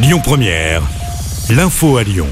Lyon Première, l'info à Lyon.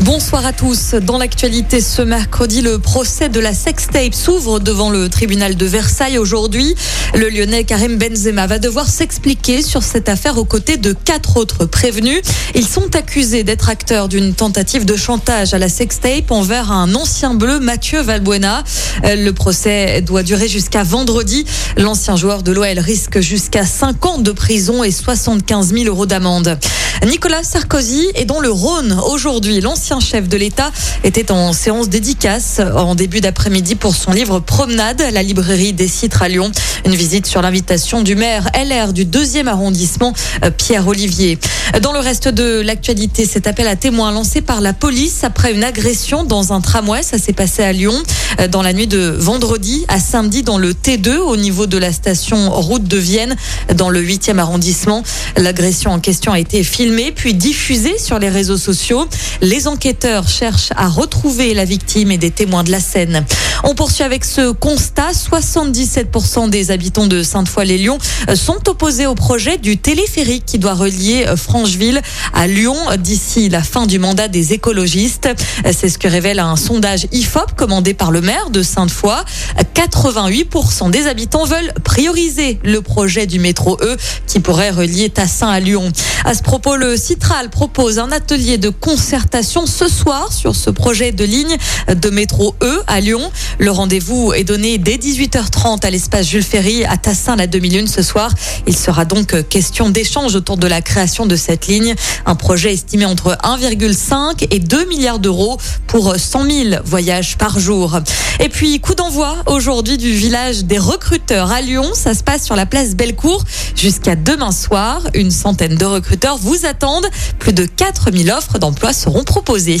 Bonsoir à tous. Dans l'actualité ce mercredi, le procès de la sextape s'ouvre devant le tribunal de Versailles aujourd'hui. Le Lyonnais Karim Benzema va devoir s'expliquer sur cette affaire aux côtés de quatre autres prévenus. Ils sont accusés d'être acteurs d'une tentative de chantage à la sextape envers un ancien bleu, Mathieu Valbuena. Le procès doit durer jusqu'à vendredi. L'ancien joueur de l'OL risque jusqu'à 5 ans de prison et 75 000 euros d'amende. Nicolas Sarkozy est dans le Rhône aujourd'hui. L'ancien chef de l'État était en séance dédicace en début d'après-midi pour son livre Promenade à la librairie des Citres à Lyon. Une visite sur l'invitation du maire LR du deuxième arrondissement, euh, Pierre Olivier. Dans le reste de l'actualité, cet appel à témoins lancé par la police après une agression dans un tramway. Ça s'est passé à Lyon euh, dans la nuit de vendredi à samedi dans le T2 au niveau de la station route de Vienne dans le 8e arrondissement. L'agression en question a été filmée puis diffusé sur les réseaux sociaux. Les enquêteurs cherchent à retrouver la victime et des témoins de la scène. On poursuit avec ce constat. 77% des habitants de Sainte-Foy-les-Lyons sont opposés au projet du téléphérique qui doit relier Francheville à Lyon d'ici la fin du mandat des écologistes. C'est ce que révèle un sondage IFOP commandé par le maire de Sainte-Foy. 88% des habitants veulent prioriser le projet du métro E qui pourrait relier Tassin à Lyon. À ce propos, le Citral propose un atelier de concertation ce soir sur ce projet de ligne de métro E à Lyon. Le rendez-vous est donné dès 18h30 à l'espace Jules Ferry à Tassin la 2001 ce soir. Il sera donc question d'échange autour de la création de cette ligne. Un projet estimé entre 1,5 et 2 milliards d'euros pour 100 000 voyages par jour. Et puis, coup d'envoi aujourd'hui du village des recruteurs à Lyon. Ça se passe sur la place Bellecour jusqu'à demain soir. Une centaine de recruteurs vous attendent attendent. Plus de 4000 offres d'emploi seront proposées.